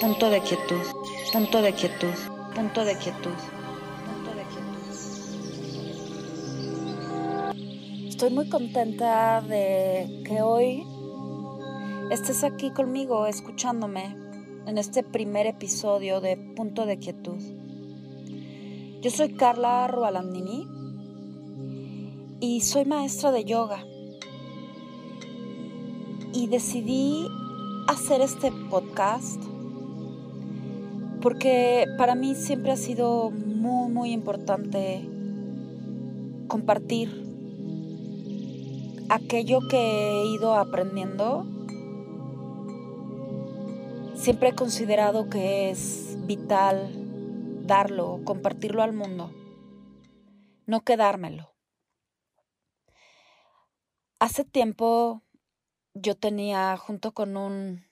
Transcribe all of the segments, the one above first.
punto de quietud, punto de quietud, punto de quietud. Estoy muy contenta de que hoy estés aquí conmigo escuchándome en este primer episodio de Punto de Quietud. Yo soy Carla Rualandini y soy maestra de yoga. Y decidí hacer este podcast porque para mí siempre ha sido muy, muy importante compartir aquello que he ido aprendiendo. Siempre he considerado que es vital darlo, compartirlo al mundo, no quedármelo. Hace tiempo yo tenía junto con un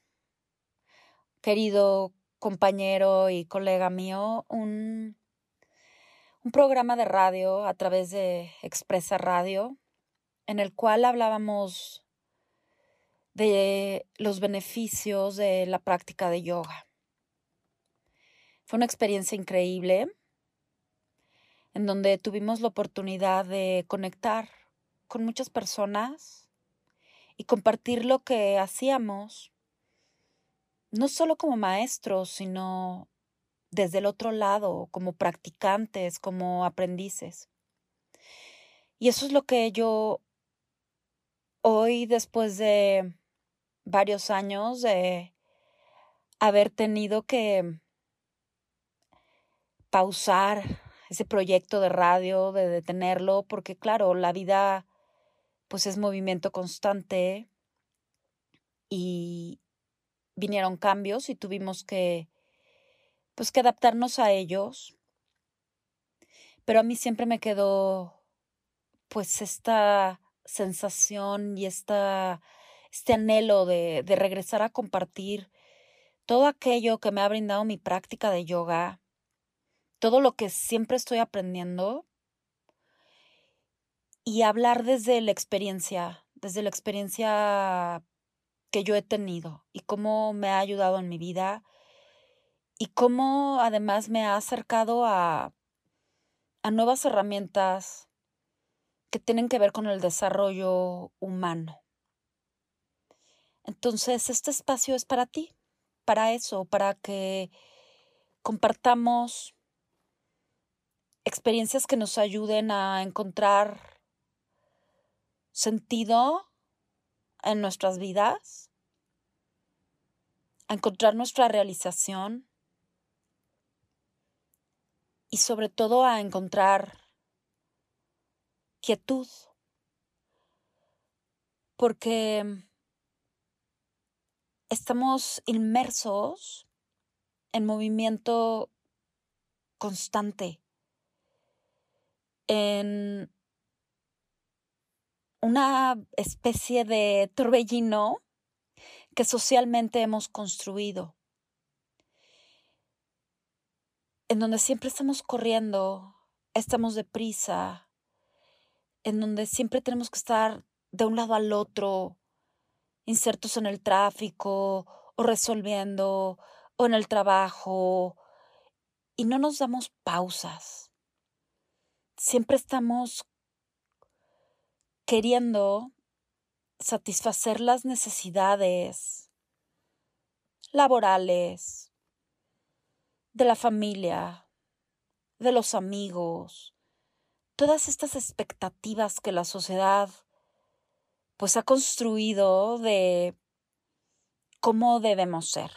querido compañero y colega mío un, un programa de radio a través de Expresa Radio en el cual hablábamos de los beneficios de la práctica de yoga. Fue una experiencia increíble en donde tuvimos la oportunidad de conectar con muchas personas y compartir lo que hacíamos, no solo como maestros, sino desde el otro lado, como practicantes, como aprendices. Y eso es lo que yo hoy, después de varios años de haber tenido que pausar ese proyecto de radio, de detenerlo, porque claro, la vida pues es movimiento constante y vinieron cambios y tuvimos que pues que adaptarnos a ellos. Pero a mí siempre me quedó pues esta sensación y esta, este anhelo de, de regresar a compartir todo aquello que me ha brindado mi práctica de yoga, todo lo que siempre estoy aprendiendo y hablar desde la experiencia, desde la experiencia que yo he tenido y cómo me ha ayudado en mi vida y cómo además me ha acercado a, a nuevas herramientas que tienen que ver con el desarrollo humano. Entonces, este espacio es para ti, para eso, para que compartamos experiencias que nos ayuden a encontrar sentido en nuestras vidas, a encontrar nuestra realización y sobre todo a encontrar quietud, porque estamos inmersos en movimiento constante, en una especie de torbellino que socialmente hemos construido, en donde siempre estamos corriendo, estamos deprisa, en donde siempre tenemos que estar de un lado al otro, insertos en el tráfico o resolviendo o en el trabajo y no nos damos pausas. Siempre estamos queriendo satisfacer las necesidades laborales, de la familia, de los amigos, todas estas expectativas que la sociedad pues ha construido de cómo debemos ser.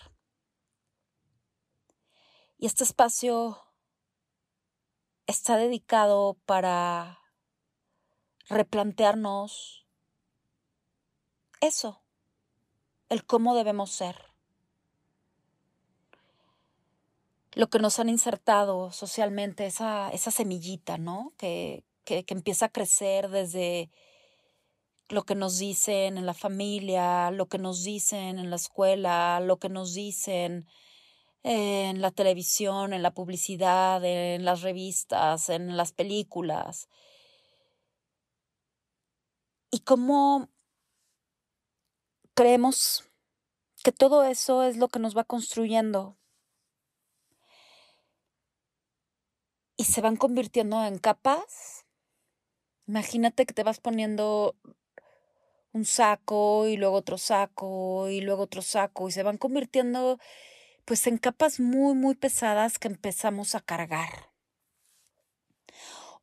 Y este espacio está dedicado para replantearnos eso, el cómo debemos ser. lo que nos han insertado socialmente, esa, esa semillita, ¿no? Que, que, que empieza a crecer desde lo que nos dicen en la familia, lo que nos dicen en la escuela, lo que nos dicen en la televisión, en la publicidad, en las revistas, en las películas. Y cómo creemos que todo eso es lo que nos va construyendo. Y se van convirtiendo en capas. Imagínate que te vas poniendo un saco y luego otro saco y luego otro saco y se van convirtiendo pues en capas muy muy pesadas que empezamos a cargar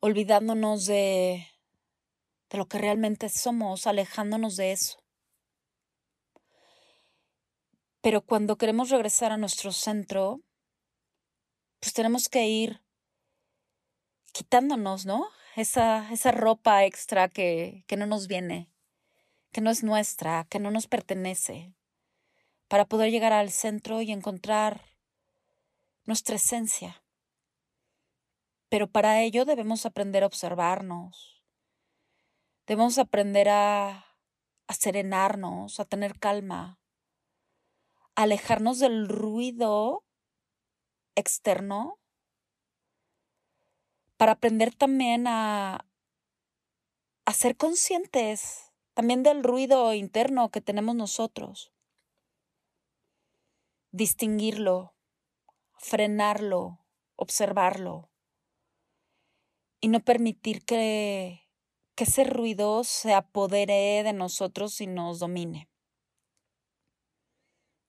olvidándonos de de lo que realmente somos, alejándonos de eso. Pero cuando queremos regresar a nuestro centro, pues tenemos que ir quitándonos, ¿no? Esa, esa ropa extra que, que no nos viene, que no es nuestra, que no nos pertenece, para poder llegar al centro y encontrar nuestra esencia. Pero para ello debemos aprender a observarnos, Debemos aprender a, serenarnos, a tener calma, a alejarnos del ruido externo, para aprender también a, a ser conscientes también del ruido interno que tenemos nosotros, distinguirlo, frenarlo, observarlo y no permitir que que ese ruido se apodere de nosotros y nos domine.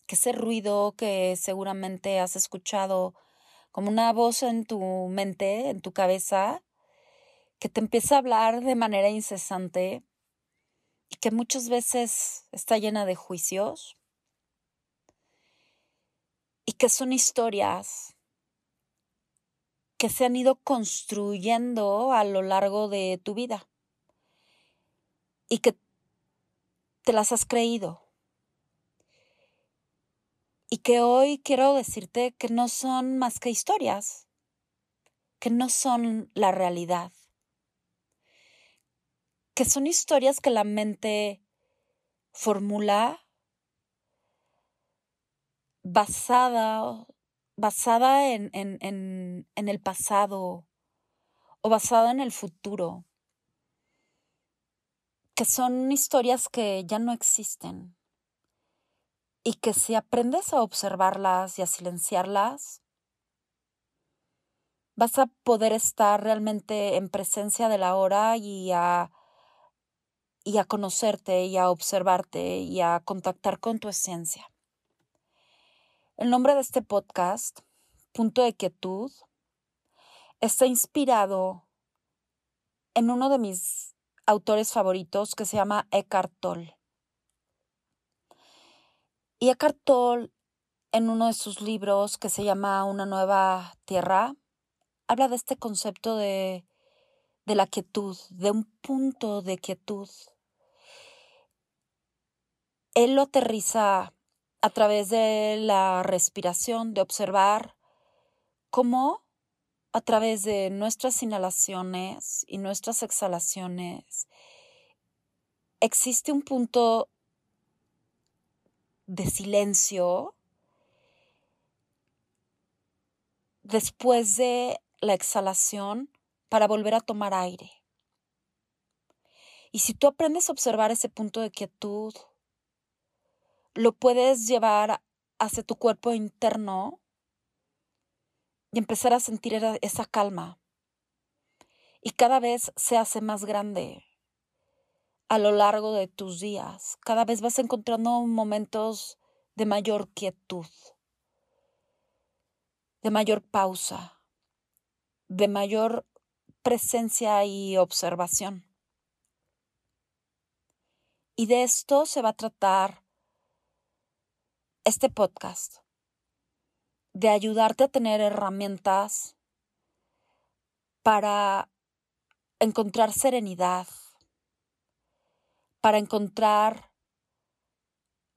Que ese ruido que seguramente has escuchado como una voz en tu mente, en tu cabeza, que te empieza a hablar de manera incesante y que muchas veces está llena de juicios y que son historias que se han ido construyendo a lo largo de tu vida y que te las has creído. Y que hoy quiero decirte que no son más que historias, que no son la realidad, que son historias que la mente formula basada, basada en, en, en, en el pasado o basada en el futuro que son historias que ya no existen y que si aprendes a observarlas y a silenciarlas, vas a poder estar realmente en presencia de la hora y a, y a conocerte y a observarte y a contactar con tu esencia. El nombre de este podcast, Punto de Quietud, está inspirado en uno de mis autores favoritos que se llama Eckhart Tolle. Y Eckhart Tolle, en uno de sus libros que se llama Una nueva tierra, habla de este concepto de, de la quietud, de un punto de quietud. Él lo aterriza a través de la respiración, de observar cómo a través de nuestras inhalaciones y nuestras exhalaciones, existe un punto de silencio después de la exhalación para volver a tomar aire. Y si tú aprendes a observar ese punto de quietud, lo puedes llevar hacia tu cuerpo interno y empezar a sentir esa calma. Y cada vez se hace más grande a lo largo de tus días. Cada vez vas encontrando momentos de mayor quietud, de mayor pausa, de mayor presencia y observación. Y de esto se va a tratar este podcast de ayudarte a tener herramientas para encontrar serenidad, para encontrar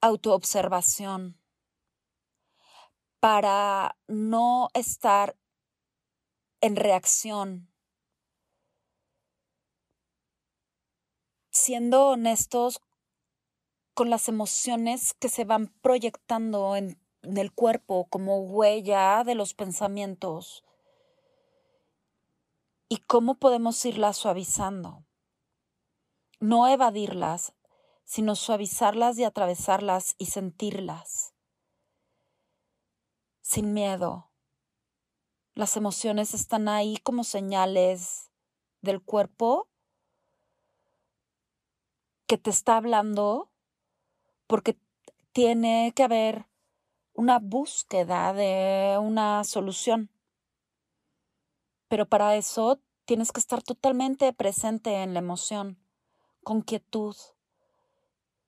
autoobservación, para no estar en reacción, siendo honestos con las emociones que se van proyectando en del cuerpo como huella de los pensamientos y cómo podemos irlas suavizando. No evadirlas, sino suavizarlas y atravesarlas y sentirlas. Sin miedo. Las emociones están ahí como señales del cuerpo que te está hablando porque tiene que haber una búsqueda de una solución. Pero para eso tienes que estar totalmente presente en la emoción, con quietud,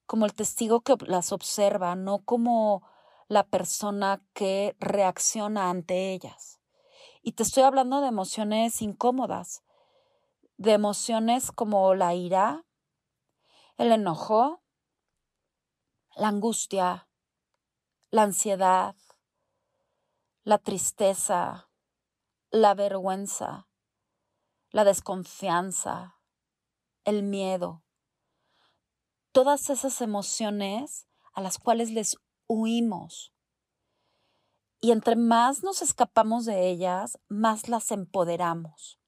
como el testigo que las observa, no como la persona que reacciona ante ellas. Y te estoy hablando de emociones incómodas, de emociones como la ira, el enojo, la angustia, la ansiedad, la tristeza, la vergüenza, la desconfianza, el miedo, todas esas emociones a las cuales les huimos. Y entre más nos escapamos de ellas, más las empoderamos.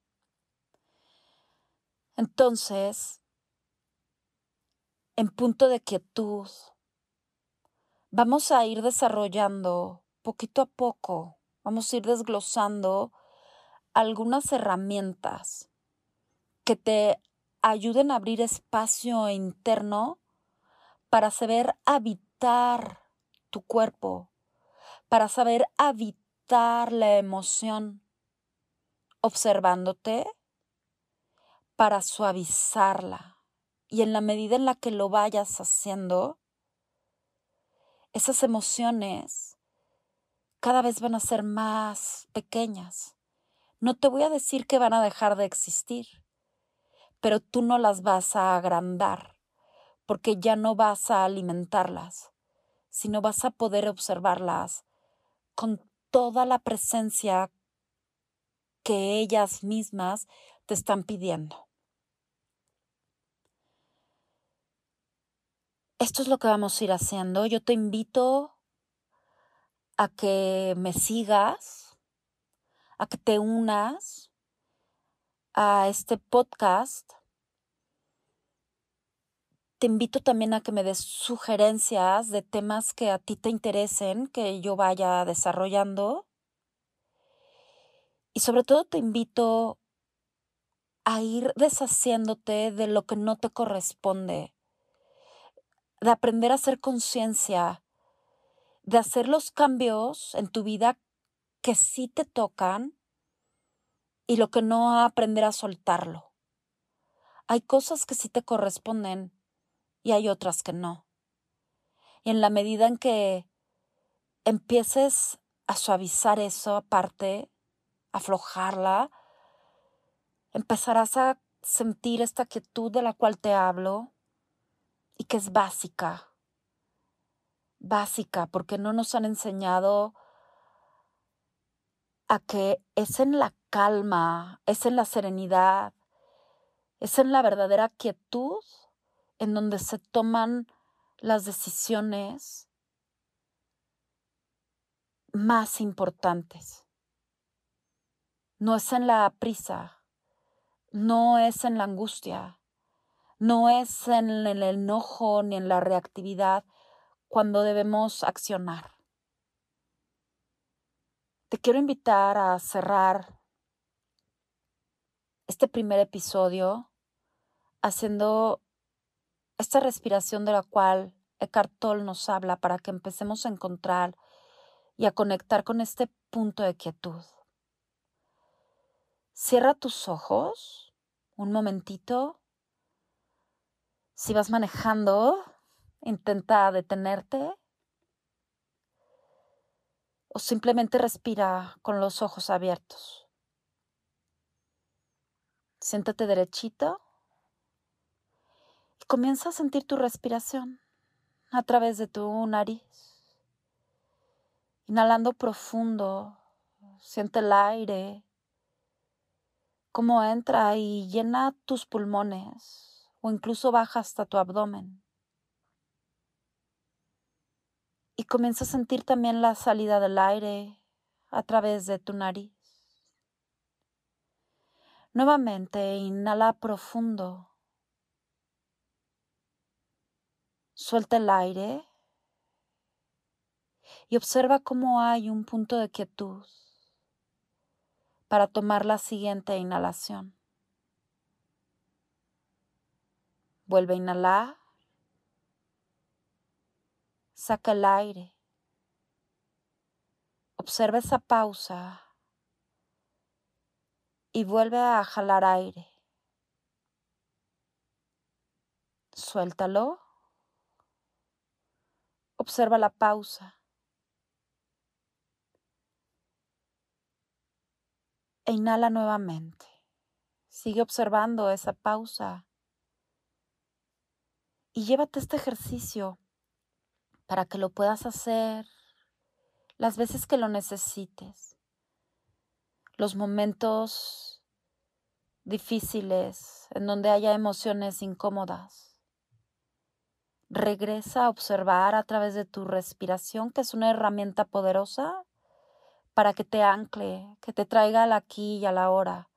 Entonces, en punto de quietud, vamos a ir desarrollando poquito a poco, vamos a ir desglosando algunas herramientas que te ayuden a abrir espacio interno para saber habitar tu cuerpo, para saber habitar la emoción, observándote para suavizarla. Y en la medida en la que lo vayas haciendo, esas emociones cada vez van a ser más pequeñas. No te voy a decir que van a dejar de existir, pero tú no las vas a agrandar, porque ya no vas a alimentarlas, sino vas a poder observarlas con toda la presencia que ellas mismas te están pidiendo. Esto es lo que vamos a ir haciendo. Yo te invito a que me sigas, a que te unas a este podcast. Te invito también a que me des sugerencias de temas que a ti te interesen, que yo vaya desarrollando. Y sobre todo te invito a ir deshaciéndote de lo que no te corresponde de aprender a hacer conciencia, de hacer los cambios en tu vida que sí te tocan y lo que no aprender a soltarlo. Hay cosas que sí te corresponden y hay otras que no. Y en la medida en que empieces a suavizar eso aparte, aflojarla, empezarás a sentir esta quietud de la cual te hablo, y que es básica, básica, porque no nos han enseñado a que es en la calma, es en la serenidad, es en la verdadera quietud en donde se toman las decisiones más importantes. No es en la prisa, no es en la angustia, no es en el enojo ni en la reactividad cuando debemos accionar. Te quiero invitar a cerrar este primer episodio haciendo esta respiración de la cual Eckhart Tolle nos habla para que empecemos a encontrar y a conectar con este punto de quietud. Cierra tus ojos un momentito si vas manejando, intenta detenerte o simplemente respira con los ojos abiertos. Siéntate derechito y comienza a sentir tu respiración a través de tu nariz. Inhalando profundo, siente el aire, cómo entra y llena tus pulmones o incluso baja hasta tu abdomen. Y comienza a sentir también la salida del aire a través de tu nariz. Nuevamente inhala profundo. Suelta el aire y observa cómo hay un punto de quietud para tomar la siguiente inhalación. Vuelve a inhalar. Saca el aire. Observa esa pausa y vuelve a jalar aire. Suéltalo. Observa la pausa. E inhala nuevamente. Sigue observando esa pausa. Y llévate este ejercicio para que lo puedas hacer las veces que lo necesites. Los momentos difíciles en donde haya emociones incómodas. Regresa a observar a través de tu respiración, que es una herramienta poderosa para que te ancle, que te traiga al aquí y a la hora,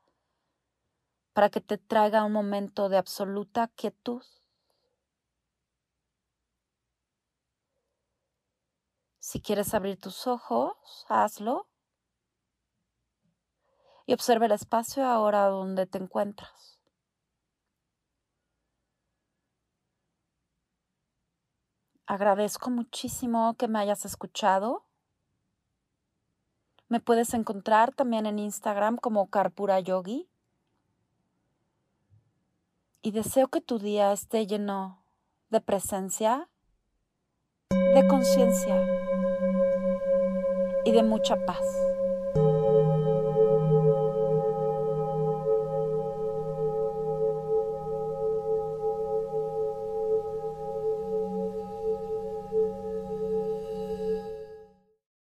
para que te traiga un momento de absoluta quietud. Si quieres abrir tus ojos, hazlo y observa el espacio ahora donde te encuentras. Agradezco muchísimo que me hayas escuchado. Me puedes encontrar también en Instagram como Karpura Yogi. Y deseo que tu día esté lleno de presencia, de conciencia y de mucha paz.